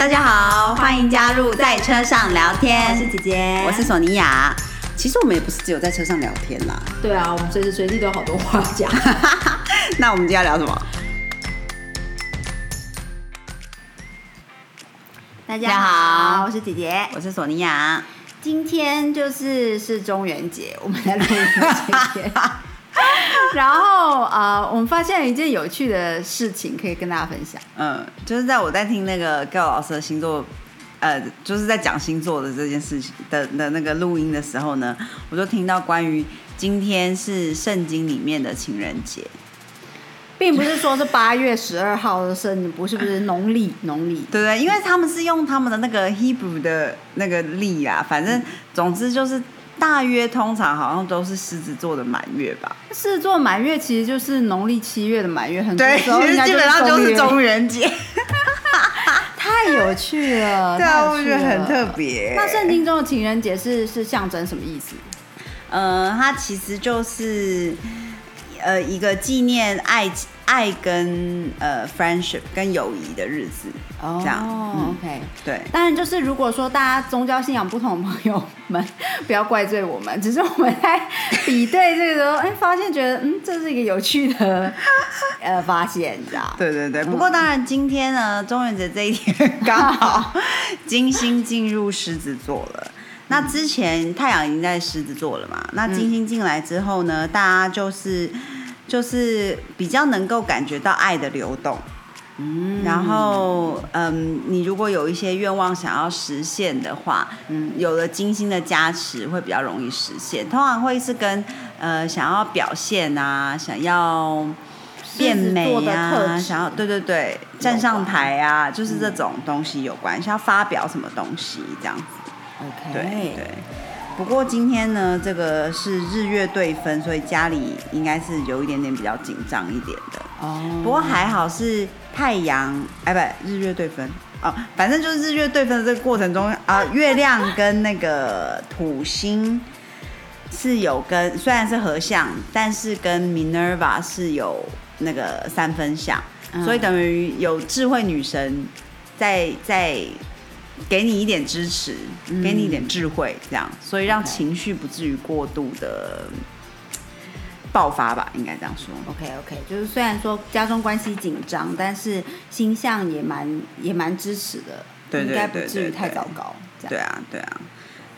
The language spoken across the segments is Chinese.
大家好，欢迎加入在车上聊天。我是姐姐，我是索尼娅。其实我们也不是只有在车上聊天啦。对啊，我们随时随地都有好多话讲。那我们今天要聊什么？大家好我是姐姐，我是索尼娅。今天就是是中元节，我们在录音今天。然后呃，我们发现了一件有趣的事情，可以跟大家分享。嗯，就是在我在听那个 Go 老师的星座，呃，就是在讲星座的这件事情的的那个录音的时候呢，我就听到关于今天是圣经里面的情人节，并不是说是八月十二号的生日，不是不是农历农历，对对，因为他们是用他们的那个 Hebrew 的那个历啊，反正总之就是。大约通常好像都是狮子座的满月吧。狮子座满月其实就是农历七月的满月，很对，其实基本上就是中元节。太有趣了，对啊，我觉得很特别。那圣经中的情人节是是象征什么意思？呃，它其实就是呃一个纪念爱。爱跟呃 friendship 跟友谊的日子，这样，OK，对。当然，就是如果说大家宗教信仰不同的朋友们，不要怪罪我们，只是我们在比对这个时候，哎，发现觉得，嗯，这是一个有趣的 呃发现，你知道？对对对。不过当然，今天呢，中元节这一天刚好金星进入狮子座了。那之前太阳已经在狮子座了嘛？那金星进来之后呢，大家就是。就是比较能够感觉到爱的流动，嗯，然后嗯，你如果有一些愿望想要实现的话，嗯，有了金星的加持会比较容易实现。通常会是跟呃想要表现啊，想要变美啊，想要对对对站上台啊，就是这种东西有关，像要发表什么东西这样子。OK，对对。不过今天呢，这个是日月对分，所以家里应该是有一点点比较紧张一点的。哦。不过还好是太阳，哎，不，日月对分哦，反正就是日月对分的这个过程中啊，月亮跟那个土星是有跟，虽然是合相，但是跟 Minerva 是有那个三分相，所以等于有智慧女神在在。给你一点支持，给你一点智慧，这样，所以让情绪不至于过度的爆发吧，应该这样说。OK OK，就是虽然说家中关系紧张，但是星象也蛮也蛮支持的，对应该不至于太糟糕。对啊对啊，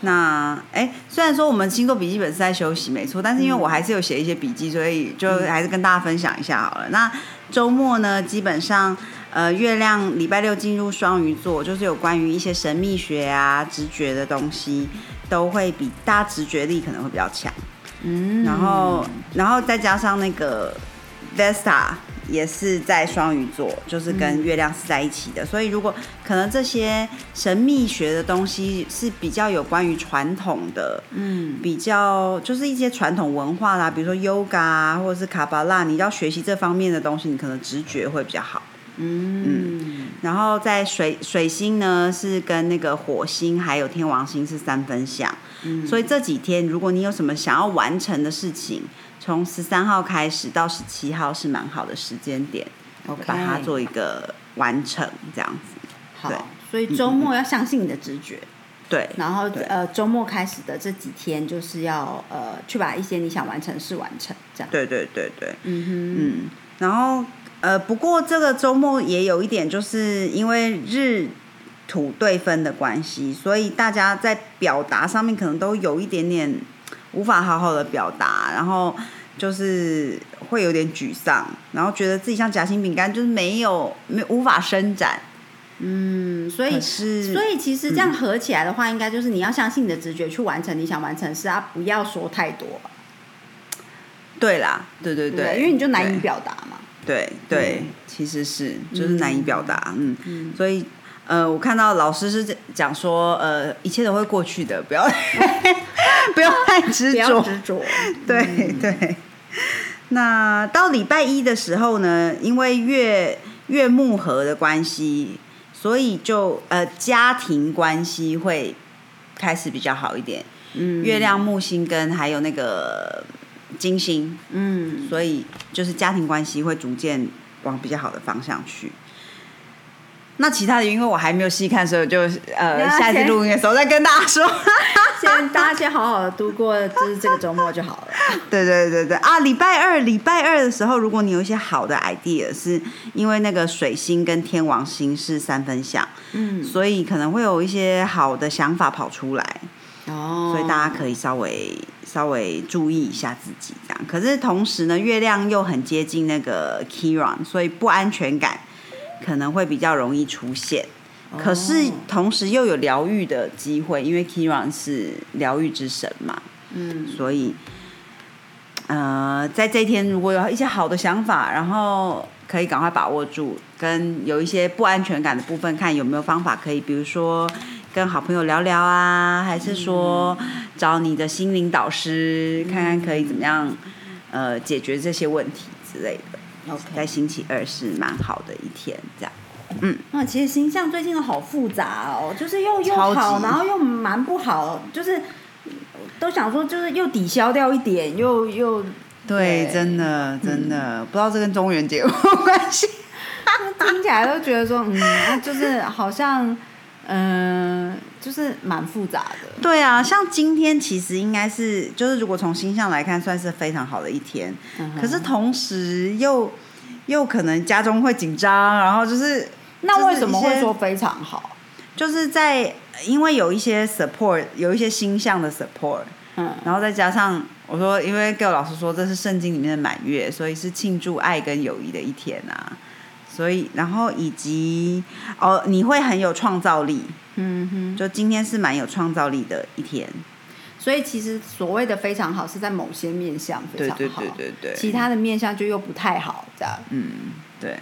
那哎，虽然说我们星座笔记本是在休息，没错，但是因为我还是有写一些笔记，所以就还是跟大家分享一下好了。那周末呢，基本上。呃，月亮礼拜六进入双鱼座，就是有关于一些神秘学啊、直觉的东西，都会比大家直觉力可能会比较强。嗯，然后，然后再加上那个 Vesta 也是在双鱼座，就是跟月亮是在一起的，所以如果可能这些神秘学的东西是比较有关于传统的，嗯，比较就是一些传统文化啦，比如说 Yoga 啊，或者是卡巴拉，你要学习这方面的东西，你可能直觉会比较好。嗯，然后在水水星呢是跟那个火星还有天王星是三分相，所以这几天如果你有什么想要完成的事情，从十三号开始到十七号是蛮好的时间点，OK，，把它做一个完成这样子。好，所以周末要相信你的直觉，对，然后呃周末开始的这几天就是要呃去把一些你想完成事完成，这样。对对对对，嗯哼，嗯，然后。呃，不过这个周末也有一点，就是因为日土对分的关系，所以大家在表达上面可能都有一点点无法好好的表达，然后就是会有点沮丧，然后觉得自己像夹心饼干，就是没有没无法伸展。嗯，所以是，所以其实这样合起来的话，应该就是你要相信你的直觉去完成你想完成的事啊，不要说太多。对啦，对对对，因为你就难以表达嘛。对对，其实是就是难以表达，嗯，所以呃，我看到老师是讲说，呃，一切都会过去的，不要 不要太执着，执着，对对。那到礼拜一的时候呢，因为月月木合的关系，所以就呃家庭关系会开始比较好一点，嗯，月亮木星跟还有那个。金星，嗯，所以就是家庭关系会逐渐往比较好的方向去。那其他的，因为我还没有细看，所以我就呃下一次录音的时候再跟大家说。先大家先好好的度过就是这个周末就好了。对对对对啊！礼拜二礼拜二的时候，如果你有一些好的 idea，是因为那个水星跟天王星是三分相，嗯，所以可能会有一些好的想法跑出来，哦所以大家可以稍微稍微注意一下自己这样。可是同时呢，月亮又很接近那个 Kiran，所以不安全感可能会比较容易出现。可是同时又有疗愈的机会，因为 Kiran 是疗愈之神嘛，嗯所以，呃，在这一天如果有一些好的想法，然后可以赶快把握住，跟有一些不安全感的部分，看有没有方法可以，比如说跟好朋友聊聊啊，还是说找你的心灵导师，看看可以怎么样，呃，解决这些问题之类的。在 OK，星期二是蛮好的一天，这样。嗯。那其实形象最近都好复杂哦，就是又又好，然后又蛮不好，就是都想说就是又抵消掉一点，又又对，对。真的真的、不知道这跟中元节有没有关系。听起来都觉得说，嗯，就是好像，嗯、就是蛮复杂的。对啊，像今天其实应该是，就是如果从星象来看，算是非常好的一天。嗯可是同时又又可能家中会紧张，然后就是那为什么会说非常好？就是在因为有一些 support，有一些星象的 support，嗯然后再加上我说，因为 g 老师说这是圣经里面的满月，所以是庆祝爱跟友谊的一天啊。所以，然后以及哦，你会很有创造力，嗯哼，就今天是蛮有创造力的一天。所以其实所谓的非常好，是在某些面相非对常好，对对对对，其他的面相就又不太好，这样嗯，对，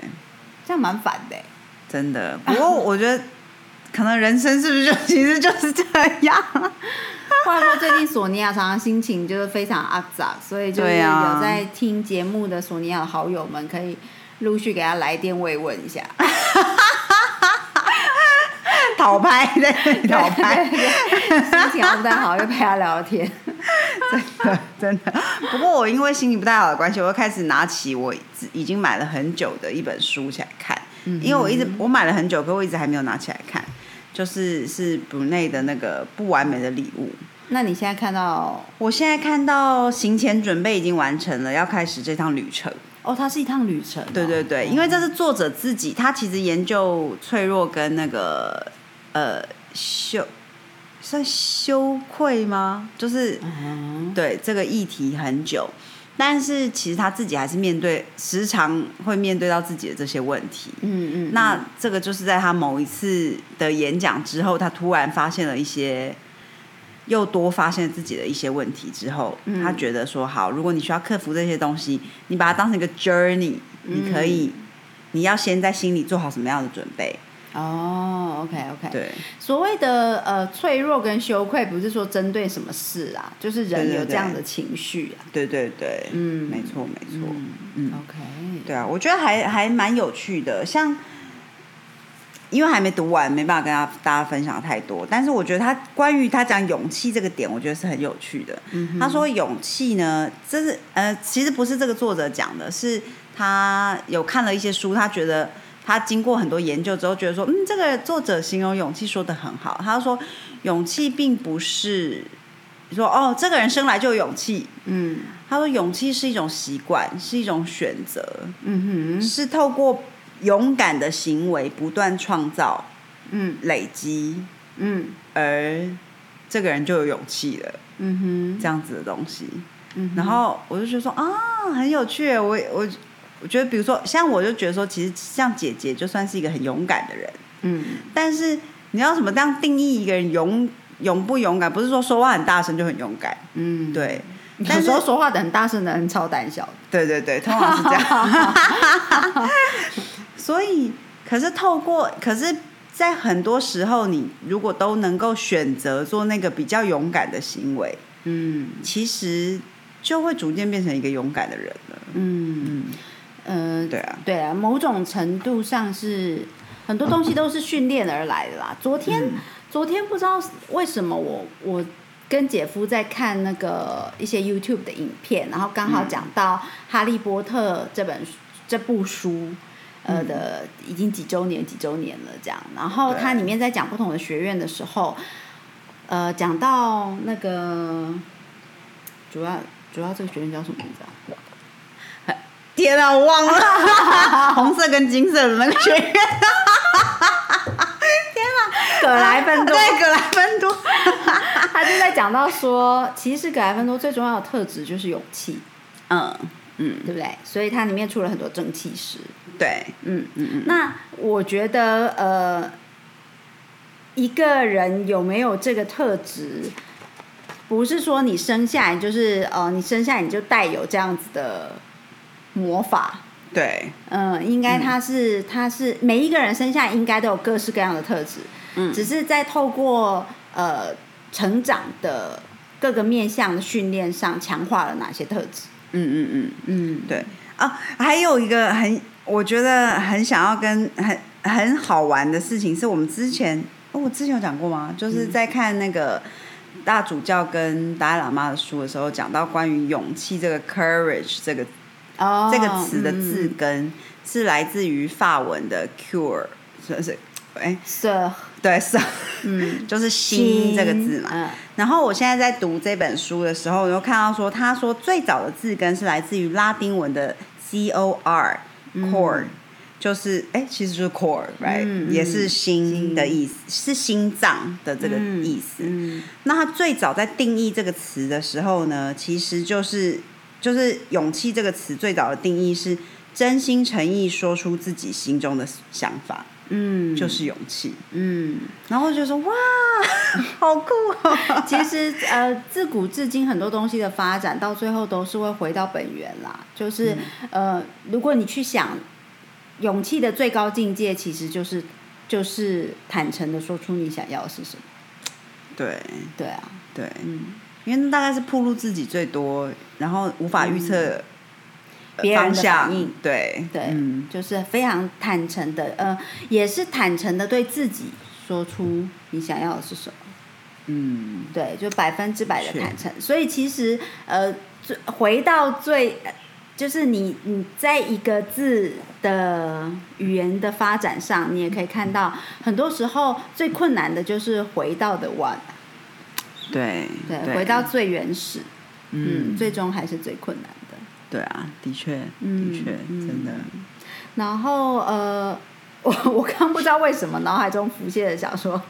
这样蛮反的欸。真的。不过我觉得，可能人生是不是就其实就是这样？话说最近索尼娅常常心情就是非常阿杂，所以就是有在听节目的索尼娅的好友们可以陆续给他来电慰问一下。讨拍对，讨拍，心情不太好，就陪他聊天。真的真的。不过我因为心情不太好的关系，我又开始拿起我已经买了很久的一本书起来看，因为我一直我买了很久，可我一直还没有拿起来看。就是是 Brunei 的那个不完美的礼物。那你现在看到我现在看到行前准备已经完成了，要开始这趟旅程。哦，它是一趟旅程哦、对对对，因为这是作者自己，他其实研究脆弱跟那个呃羞算羞愧吗？就是嗯。对这个议题很久，但是其实他自己还是面对，时常会面对到自己的这些问题。嗯嗯，那这个就是在他某一次的演讲之后，他突然发现了一些，又多发现自己的一些问题之后，嗯。他觉得说好，如果你需要克服这些东西，你把它当成一个 journey，、你可以，你要先在心里做好什么样的准备。哦，OK OK，对，所谓的呃脆弱跟羞愧，不是说针对什么事啊，就是人有这样的情绪啊。对对对，嗯。没错没错，嗯。嗯。OK，对啊，我觉得还还蛮有趣的，像。因为还没读完，没办法跟大家大家分享太多。但是我觉得他关于他讲勇气这个点，我觉得是很有趣的。嗯他说勇气呢，这是呃，其实不是这个作者讲的，是他有看了一些书，他觉得他经过很多研究之后，觉得说，嗯，这个作者形容勇气说的很好。他说，勇气并不是说哦，这个人生来就有勇气。嗯他说，勇气是一种习惯，是一种选择，嗯哼是透过勇敢的行为不断创造、嗯累积，嗯而这个人就有勇气了。嗯哼这样子的东西。嗯，然后我就觉得说啊，很有趣。我我我觉得，比如说，像我就觉得说，其实像姐姐就算是一个很勇敢的人，嗯但是你要怎么这样定义一个人勇勇不勇敢？不是说说话很大声就很勇敢，嗯，对，但是有时候说话的很大声的人超胆小的。对对对，通常是这样。所以，可是透过，可是，在很多时候，你如果都能够选择做那个比较勇敢的行为，嗯其实就会逐渐变成一个勇敢的人了。嗯嗯，呃，对啊，对啊，某种程度上是很多东西都是训练而来的啦。昨天、嗯昨天不知道为什么我我跟姐夫在看那个一些 YouTube 的影片，然后刚好讲到《哈利波特》这本这部书。呃的已经几周年几周年了这样。然后它里面在讲不同的学院的时候，呃，讲到那个主要主要这个学院叫什么名字啊？天啊，我忘了，红色跟金色的那个学院，葛莱芬多。对，格莱芬多。他就在讲到说，其实葛莱芬多最重要的特质就是勇气，嗯嗯，对不对？所以它里面出了很多正气师。对，嗯，嗯嗯，那我觉得呃，一个人有没有这个特质，不是说你生下来就是呃，你生下来你就带有这样子的魔法。对，嗯，应该他是、他是每一个人生下来应该都有各式各样的特质，嗯只是在透过呃成长的各个面向的训练上，强化了哪些特质。嗯嗯嗯。嗯，对啊，还有一个很，我觉得很想要跟很很好玩的事情，是我们之前，哦，我之前有讲过吗？就是在看那个大主教跟达赖喇嘛的书的时候，讲到关于勇气这个 courage 这个哦，这个词的字嗯根是来自于法文的 cure，是是，哎，是，对，是，嗯，就是心这个字嘛。嗯然后我现在在读这本书的时候，我又看到说，他说最早的字根是来自于拉丁文的 c o r core，、就是哎，其实就是 core，right，、也是心的意思，是心脏的这个意思。嗯那他最早在定义这个词的时候呢，其实就是就是勇气这个词最早的定义是真心诚意说出自己心中的想法，嗯，就是勇气。嗯，然后就说哇，好酷哦！其实呃，自古至今很多东西的发展，到最后都是会回到本源啦。就是、呃，如果你去想，勇气的最高境界，其实就是就是坦诚的说出你想要的是什么。对对啊，对，嗯，因为那大概是暴露自己最多，然后无法预测呃别人的反应。对对，嗯，就是非常坦诚的，呃，也是坦诚的对自己说出你想要的是什么。嗯，对，就百分之百的坦诚。所以其实呃，最回到最，呃就是你你在一个字的语言的发展上，你也可以看到，很多时候最困难的就是回到的 one，对对，回到最原始，嗯，最终还是最困难的。对啊，的确，嗯的确，嗯。真的，然后呃，我我刚不知道为什么脑海中浮现的想说，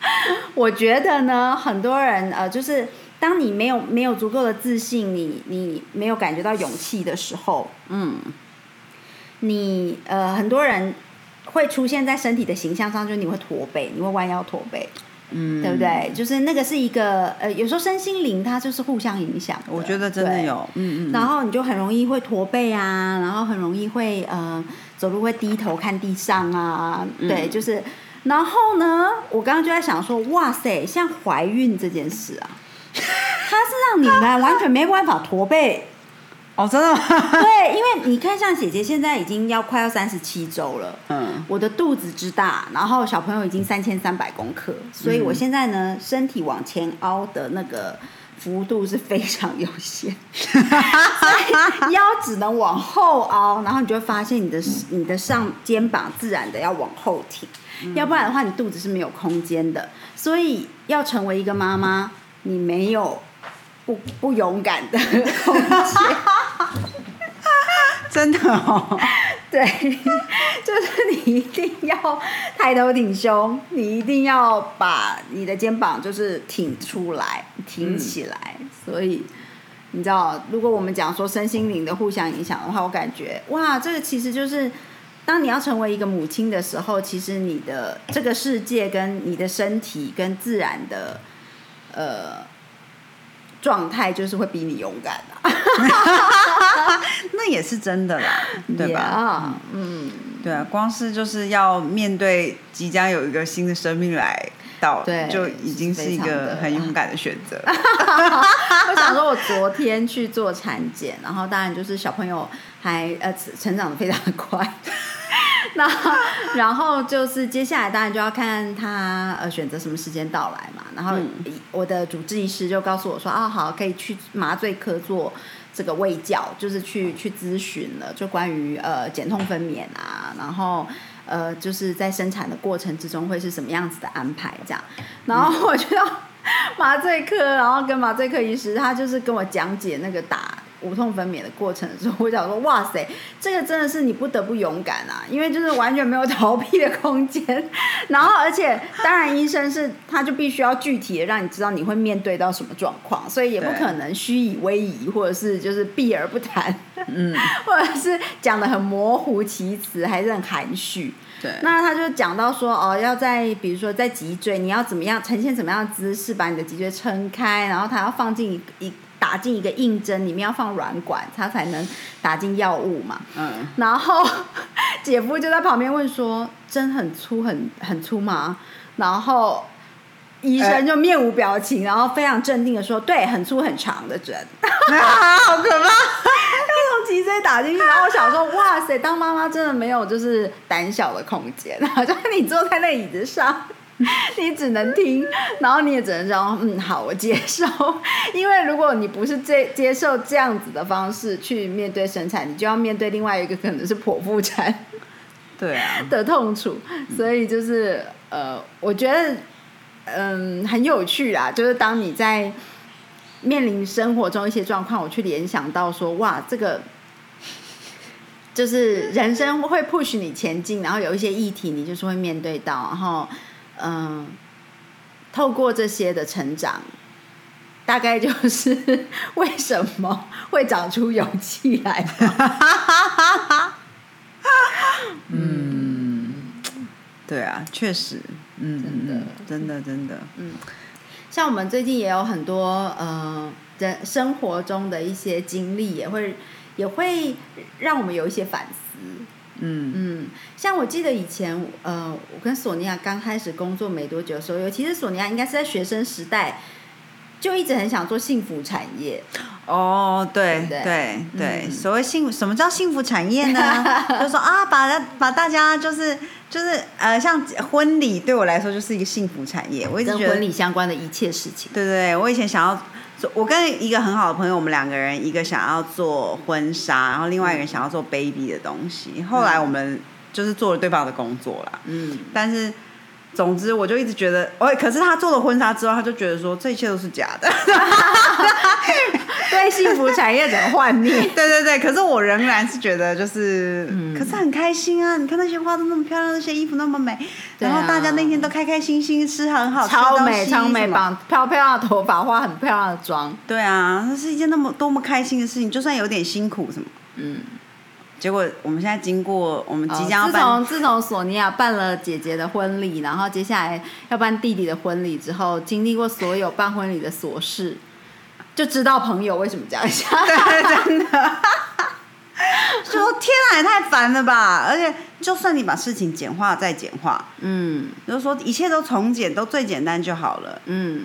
我觉得呢，很多人呃，就是当你没有没有足够的自信，你你没有感觉到勇气的时候，嗯，你呃很多人会出现在身体的形象上，就是你会驼背，你会弯腰驼背，嗯，对不对？就是那个是一个呃，有时候身心灵它就是互相影响，我觉得真的有，嗯嗯，然后你就很容易会驼背啊，然后很容易会呃走路会低头看地上啊，嗯对，就是。然后呢，我刚刚就在想说，哇塞，像怀孕这件事啊，它是让你们完全没办法驼背。哦，真的吗？对，因为你看，像姐姐现在已经要快要三十七周了，嗯，我的肚子之大，然后小朋友已经三千三百公克，所以我现在呢，身体往前凹的那个幅度是非常有限，腰只能往后凹，然后你就会发现你的你的上肩膀自然的要往后挺，要不然的话你肚子是没有空间的。所以要成为一个妈妈，你没有不不勇敢的空间。真的哦，对，就是你一定要抬头挺胸，你一定要把你的肩膀就是挺出来、挺起来。所以你知道，如果我们讲说身心灵的互相影响的话，我感觉哇，这个其实就是当你要成为一个母亲的时候，其实你的这个世界跟你的身体跟自然的呃状态，就是会比你勇敢啊，那也是真的啦，对吧？Yeah，嗯。对啊，光是就是要面对即将有一个新的生命来到，对就已经是一个很勇敢的选择。我想说，我昨天去做产检，然后当然就是小朋友还呃成长的非常的 快，那然后就是接下来当然就要看他呃选择什么时间到来嘛。然后嗯我的主治医师就告诉我说啊，好，可以去麻醉科做这个胃教，就是去去咨询了，就关于呃减痛分娩啊，然后呃就是在生产的过程之中会是什么样子的安排这样，然后我就要麻醉科，然后跟麻醉科医师，他就是跟我讲解那个打。无痛分娩的过程的时候，我想说，哇塞，这个真的是你不得不勇敢啊，因为就是完全没有逃避的空间。然后，而且当然，医生是他就必须要具体的让你知道你会面对到什么状况，所以也不可能虚以委蛇，或者是就是避而不谈，嗯，或者是讲的很模糊其词，还是很含蓄。对，那他就讲到说，哦，要在比如说在脊椎，你要怎么样呈现怎么样的姿势，把你的脊椎撑开，然后他要放进一。打进一个硬针，里面要放软管，它才能打进药物嘛。嗯。然后姐夫就在旁边问说：“针很粗，很很粗吗？”然后医生就面无表情，然后非常镇定的说：“对，很粗很长的针。”好可怕！要从脊椎打进去，然后我想说：“哇塞，当妈妈真的没有就是胆小的空间啊！就是你坐在那椅子上。” 你只能听，然后你也只能说嗯好，我接受。因为如果你不是这接受这样子的方式去面对生产，你就要面对另外一个可能是剖腹产，对啊 的痛楚。所以就是呃，我觉得嗯很有趣啦，就是当你在面临生活中一些状况，我去联想到说哇，这个 就是人生会 push 你前进，然后有一些议题你就是会面对到，然后。嗯，透过这些的成长，大概就是为什么会长出勇气来。嗯，对啊，确实，嗯，真的，真的，真的，嗯，像我们最近也有很多呃，人生活中的一些经历，也会也会让我们有一些反思。嗯嗯，像我记得以前，呃，我跟索尼娅刚开始工作没多久的时候，尤其是索尼娅应该是在学生时代，就一直很想做幸福产业。哦，对对对，所谓幸什么叫幸福产业呢？就说啊，把把大家就是就是呃，像婚礼对我来说就是一个幸福产业。我一直觉得婚礼相关的一切事情。对对，我以前想要。我跟一个很好的朋友，我们两个人，一个想要做婚纱，然后另外一个人想要做 baby 的东西。后来我们就是做了对方的工作啦。嗯，但是。总之，我就一直觉得，哎，可是他做了婚纱之后，他就觉得说这一切都是假的，对幸福产业整个幻灭。对对对，可是我仍然是觉得，就是，可是很开心啊！你看那些花都那么漂亮，那些衣服那么美，然后大家那天都开开心心吃很好吃，超美超美，绑漂漂亮的头发，化很漂亮的妆。对啊，那是一件那么多么开心的事情，就算有点辛苦什么，嗯。结果我们现在经过，我们即将自从自从索尼娅办了姐姐的婚礼，然后接下来要办弟弟的婚礼之后，经历过所有办婚礼的琐事，就知道朋友为什么这样想。对，真的。说天啊，也太烦了吧！而且就算你把事情简化再简化，嗯，就是说一切都从简，都最简单就好了，嗯。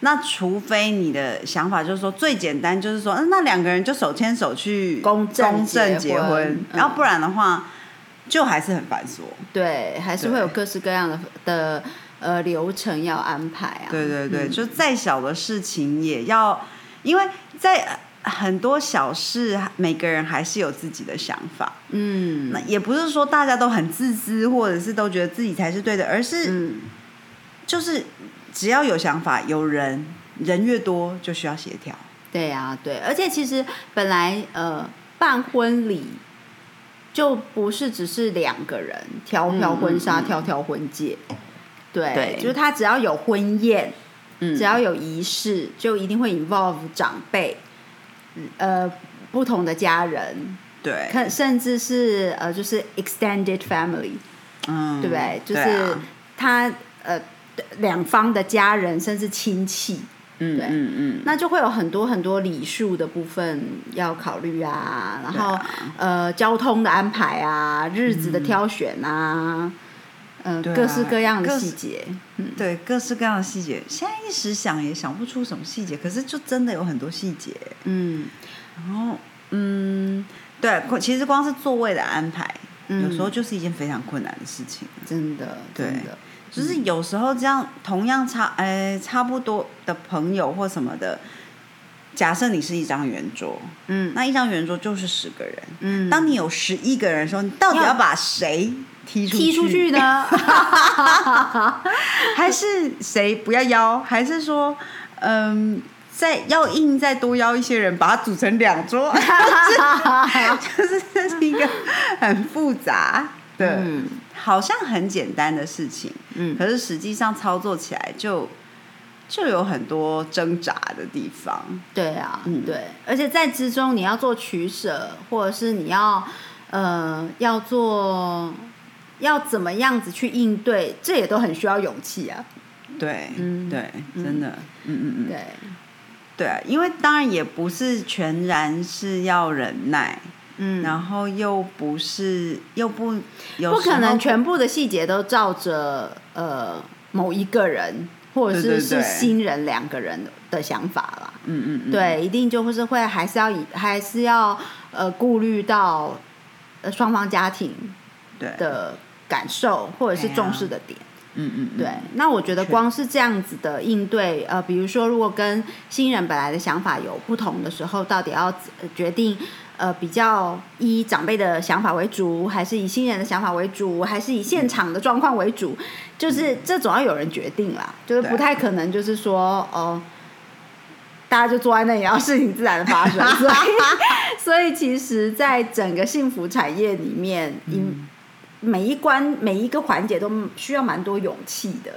那除非你的想法就是说最简单，就是说，嗯，那两个人就手牵手去公证结婚，然后不然的话，就还是很繁琐。对，还是会有各式各样的的呃流程要安排啊。对对对，就再小的事情也要，因为在很多小事，每个人还是有自己的想法。嗯，那也不是说大家都很自私，或者是都觉得自己才是对的，而是就是。只要有想法，有人，人越多就需要协调。对啊，对，而且其实本来呃办婚礼就不是只是两个人挑挑婚纱、挑挑婚戒，对，就是他只要有婚宴，只要有仪式，就一定会 involve 长辈，呃，不同的家人，对，看甚至是呃就是 extended family，嗯，对不对？就是他呃。两方的家人甚至亲戚，嗯嗯嗯，那就会有很多很多礼数的部分要考虑啊，然后呃交通的安排啊，日子的挑选啊，嗯，各式各样的细节，嗯，对，各式各样的细节，现在一时想也想不出什么细节，可是就真的有很多细节，嗯，然后嗯，对，其实光是座位的安排，有时候就是一件非常困难的事情，真的，真的。就是有时候这样，同样差，哎，差不多的朋友或什么的，假设你是一张圆桌，嗯那一张圆桌就是十个人。嗯，当你有十一个人的时候，你到底要要把谁踢出踢出去呢？还是谁不要邀？还是说，嗯，再要硬再多邀一些人，把它组成两桌？就是这是一个很复杂的，嗯好像很简单的事情，嗯。可是实际上操作起来就就有很多挣扎的地方。对啊，嗯。对，而且在之中你要做取舍，或者是你要呃要做要怎么样子去应对，这也都很需要勇气啊。对，嗯。对，真的，嗯嗯嗯，对，对啊，因为当然也不是全然是要忍耐，嗯，然后又不是又不有不可能全部的细节都照着呃某一个人或者是是新人两个人的想法啦。嗯嗯嗯，对，一定就是会还是要以还是要呃顾虑到呃双方家庭对，的感受或者是重视的点。嗯嗯嗯对，那我觉得光是这样子的应对，呃，比如说如果跟新人本来的想法有不同的时候，到底要呃决定呃比较以长辈的想法为主，还是以新人的想法为主，还是以现场的状况为主，就是这总要有人决定啦，就是不太可能就是说哦。大家就坐在那里，然后事情自然的发生，所以，所以其实，在整个幸福产业里面，因每一关每一个环节都需要蛮多勇气的。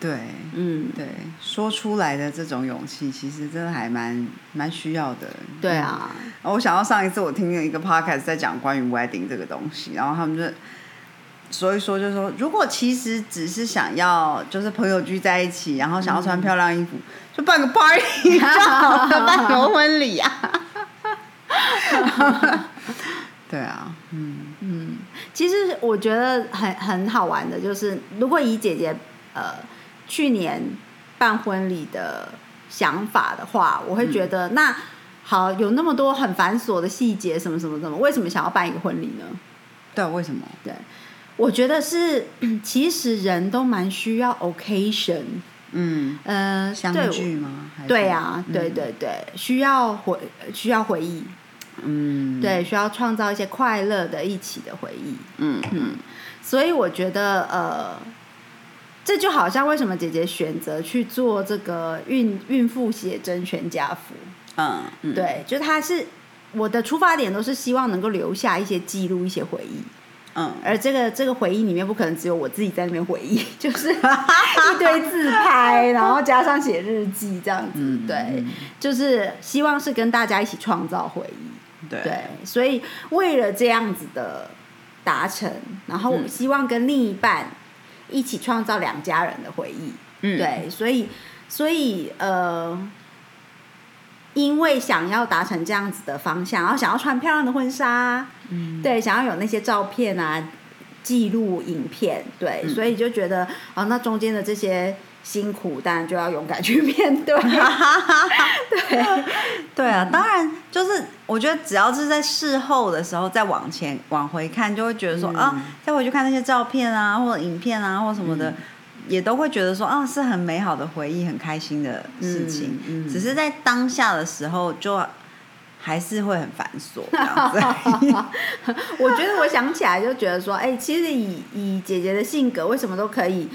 对嗯，对，说出来的这种勇气，其实真的还蛮蛮需要的。对啊，嗯，我想到上一次我听了一个 podcast 在讲关于 wedding 这个东西，然后他们就。所以说，就是说，如果其实只是想要，就是朋友聚在一起，然后想要穿漂亮衣服，就办个 party 就好了，办个婚礼啊。对啊，嗯嗯，其实我觉得很很好玩的，就是如果以姐姐呃去年办婚礼的想法的话，我会觉得、那好有那么多很繁琐的细节，什么什么什么，为什么想要办一个婚礼呢？对啊，为什么？对，我觉得是 其实人都蛮需要 occasion，嗯，呃，相聚吗？对啊，对，对对，需要回需要回忆，嗯，对，需要创造一些快乐的一起的回忆。嗯。嗯。所以我觉得，呃，这就好像为什么姐姐选择去做这个孕孕妇写真全家福，嗯嗯，对，就她是我的出发点都是希望能够留下一些记录、一些回忆，嗯。而这个这个回忆里面不可能只有我自己在那边回忆，就是一堆自拍，然后加上写日记这样子，嗯对嗯，就是希望是跟大家一起创造回忆。对。对，所以为了这样子的达成，然后嗯。希望跟另一半一起创造两家人的回忆。嗯。对，所以所以呃，因为想要达成这样子的方向，然后想要穿漂亮的婚纱，嗯。对，想要有那些照片啊、记录影片，对，嗯。所以就觉得啊，那中间的这些辛苦，当然就要勇敢去面对。对，对啊，当然就是我觉得只要是在事后的时候再往前往回看，就会觉得说、嗯啊，再回去看那些照片啊，或者影片啊，或什么的。也都会觉得说啊，是很美好的回忆，很开心的事情。嗯嗯只是在当下的时候，就还是会很繁琐这样子。我觉得我想起来就觉得说，哎、其实以以姐姐的性格，为什么都可以？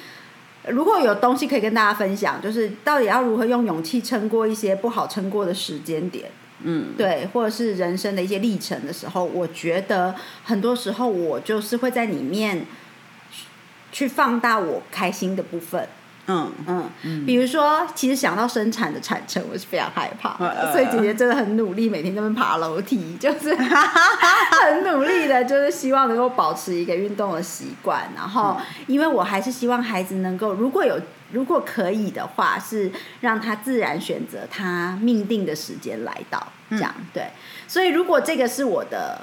如果有东西可以跟大家分享，就是到底要如何用勇气撑过一些不好撑过的时间点，嗯，对，或者是人生的一些历程的时候，我觉得很多时候我就是会在里面去去放大我开心的部分。嗯嗯，比如说，其实想到生产的产程，我是非常害怕所以姐姐真的很努力，每天在那爬楼梯，就是很努力的，就是希望能够保持一个运动的习惯。然后，因为我还是希望孩子能够，如果有如果可以的话，是让他自然选择他命定的时间来到，这样、对。所以，如果这个是我的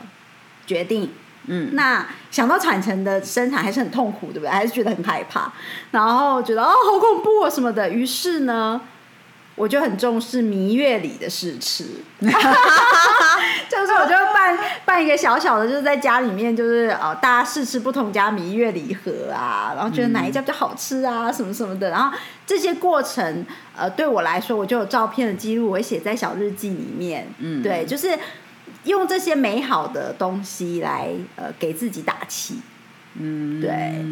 决定，嗯，那想到产程的生产还是很痛苦，对不对？还是觉得很害怕，然后觉得哦好恐怖啊什么的。于是呢，我就很重视蜜月里的试吃，就是我就办办一个小小的，就是在家里面，就是呃大家试吃不同家蜜月礼盒啊，然后觉得哪一家比较好吃啊，什么什么的，然后这些过程，呃，对我来说，我就有照片的记录，我会写在小日记里面，嗯，对，就是用这些美好的东西来呃给自己打气。嗯，对，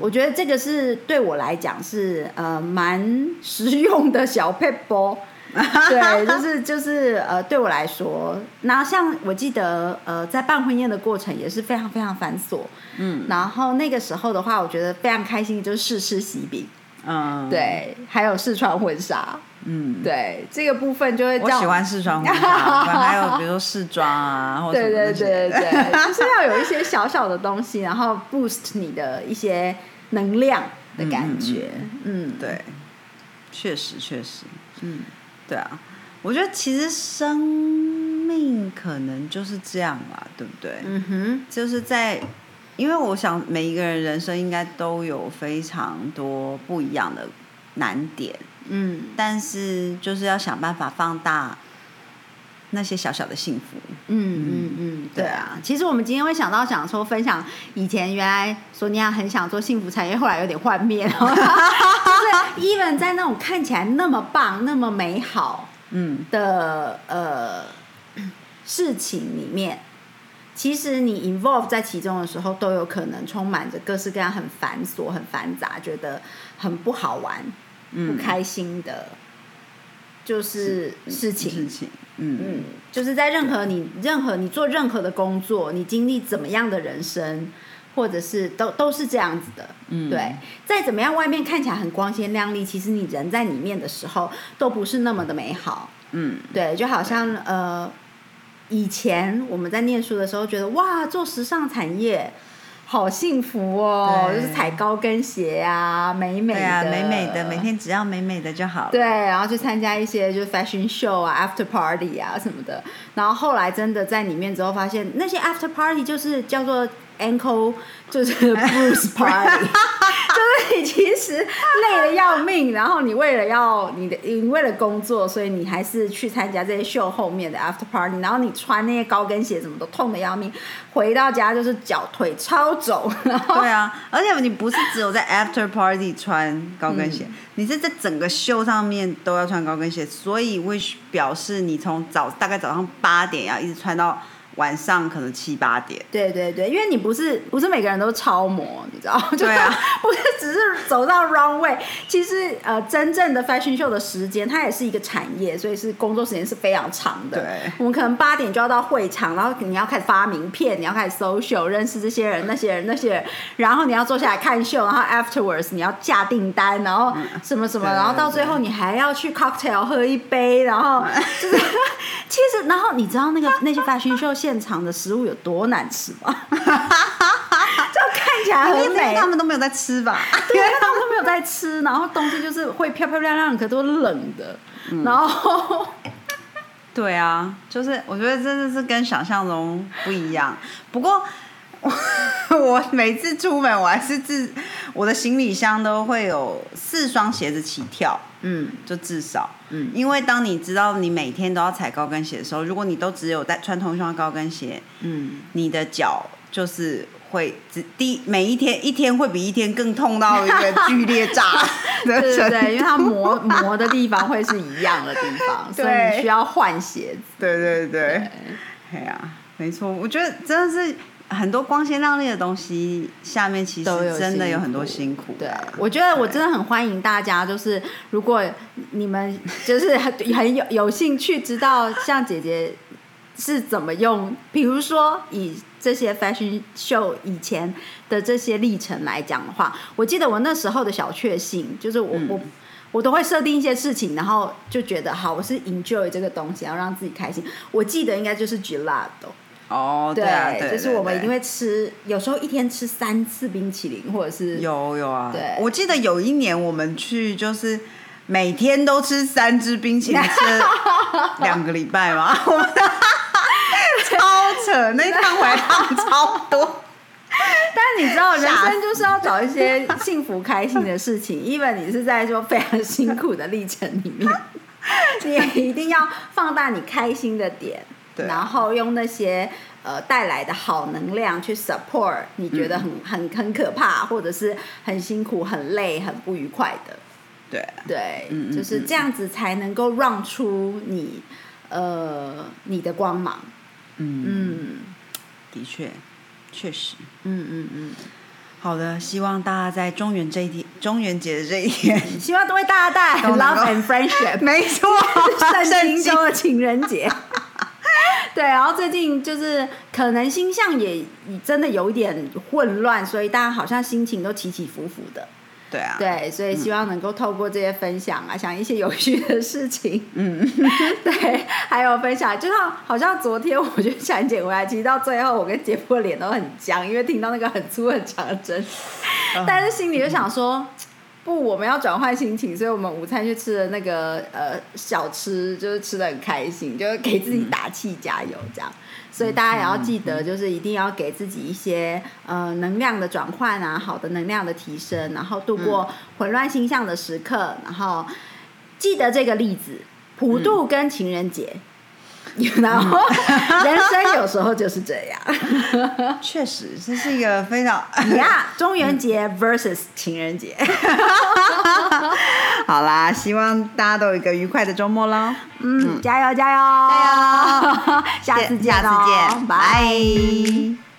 我觉得这个是对我来讲是呃蛮实用的小配波，对，就是就是呃对我来说，那像我记得呃在办婚宴的过程也是非常非常繁琐，嗯，然后那个时候的话，我觉得非常开心，就是试吃喜饼，嗯，对，还有试穿婚纱。嗯，对，这个部分就会我喜欢试穿婚纱，还有比如说试妆啊，或者对对对对，就是要有一些小小的东西，然后 boost 你的一些能量的感觉。嗯，对，确实确实，嗯，对啊，我觉得其实生命可能就是这样啦，对不对？嗯哼，就是在，因为我想每一个人人生应该都有非常多不一样的难点。嗯，但是就是要想办法放大那些小小的幸福。嗯嗯嗯，对啊。其实我们今天会想到想说分享以前原来索尼娅很想做幸福产业，后来有点幻灭。就是 even 在那种看起来那么棒、那么美好嗯的呃事情里面，其实你 involve 在其中的时候，都有可能充满着各式各样很繁琐、很繁杂，觉得很不好玩。不开心的，就是事情。事情，嗯嗯，就是在任何你任何你做任何的工作，你经历怎么样的人生，或者是都都是这样子的。嗯，对，再怎么样，外面看起来很光鲜亮丽，其实你人在里面的时候，都不是那么的美好。嗯，对，就好像呃，以前我们在念书的时候，觉得哇，做时尚产业。好幸福哦，就是踩高跟鞋啊，美美的，美美的，每天只要美美的就好了。对，然后去参加一些就是 fashion show 啊，after party 啊什么的。然后后来真的在里面之后，发现那些 after party 就是叫做。Ankle 就是 Bruce party，就是你其实累的要命，然后你为了要你的，你为了工作，所以你还是去参加这些秀后面的 after party，然后你穿那些高跟鞋，什么都痛的要命，回到家就是脚腿超肿。对啊，而且你不是只有在 after party 穿高跟鞋，你是在整个秀上面都要穿高跟鞋，所以会表示你从早大概早上八点要一直穿到。晚上可能七八点，对对对，因为你不是不是每个人都超模，你知道？对啊，不是只是走到 runway，其实呃，真正的 fashion show 的时间，它也是一个产业，所以是工作时间是非常长的。对，我们可能八点就要到会场，然后你要开始发名片，你要开始 social 认识这些人、那些人、那些人，然后你要坐下来看秀，然后 afterwards 你要下订单，然后什么什么，然后到最后你还要去 cocktail 喝一杯，然后就是 其实，然后你知道那个那些 fashion show。现场的食物有多难吃吗？就看起来很美，他们都没有在吃吧？对，他们都没有在吃，然后东西就是会漂漂亮亮，可都冷的。然后，对啊，就是我觉得真的是跟想象中不一样。不过，我每次出门，我还是自我的行李箱都会有四双鞋子起跳。嗯，就至少，嗯，因为当你知道你每天都要踩高跟鞋的时候，如果你都只有在穿同一双高跟鞋，嗯，你的脚就是会只第每一天一天会比一天更痛到一个剧烈炸，对对对，因为它磨磨的地方会是一样的地方，所以你需要换鞋子，对对对，对。呀，没错，我觉得真的是。很多光鲜亮丽的东西下面其实真的有很多辛苦。对，我觉得我真的很欢迎大家，就是如果你们 就是很很有有兴趣知道像姐姐是怎么用，比如说以这些 fashion show 以前的这些历程来讲的话，我记得我那时候的小确幸就是我我我都会设定一些事情，然后就觉得好，我是 enjoy 这个东西，要让自己开心。我记得应该就是 gelato。哦，对啊，对就是我们一定会吃，有时候一天吃三次冰淇淋，或者是有有啊。对，我记得有一年我们去，就是每天都吃三支冰淇淋，吃 两个礼拜嘛，超扯，那一趟回来超多。但你知道，人生就是要找一些幸福开心的事情，因为你是在说非常辛苦的历程里面。你一定要放大你开心的点，然后用那些呃带来的好能量去 support 你觉得很、很很可怕，或者是很辛苦、很累、很不愉快的。对，对，就是这样子才能够让出你呃你的光芒。嗯，嗯的确，确实。嗯嗯嗯，好的，希望大家在中元这一天，中元节的这一天，希望都为大家带 love and friendship。没错，圣经中的情人节。对，然后最近就是可能星象也真的有一点混乱，所以大家好像心情都起起伏伏的。对啊，对，所以希望能够透过这些分享啊，想一些有趣的事情，嗯，对，还有分享，就像好像昨天我觉得产检回来，其实到最后我跟姐夫的脸都很僵，因为听到那个很粗很长的针，嗯但是心里就想说。不，我们要转换心情，所以我们午餐去吃的那个呃小吃，就是吃的很开心，就是给自己打气加油这样。所以大家也要记得，就是一定要给自己一些呃能量的转换啊，好的能量的提升，然后度过混乱星象的时刻，然后记得这个例子，普渡跟情人节。然后 人生有时候就是这样 确实，这是一个非常呀。中元节 versus 情人节，好啦，希望大家都有一个愉快的周末喽。嗯，加油加油加油下次见下次哦见，拜。拜。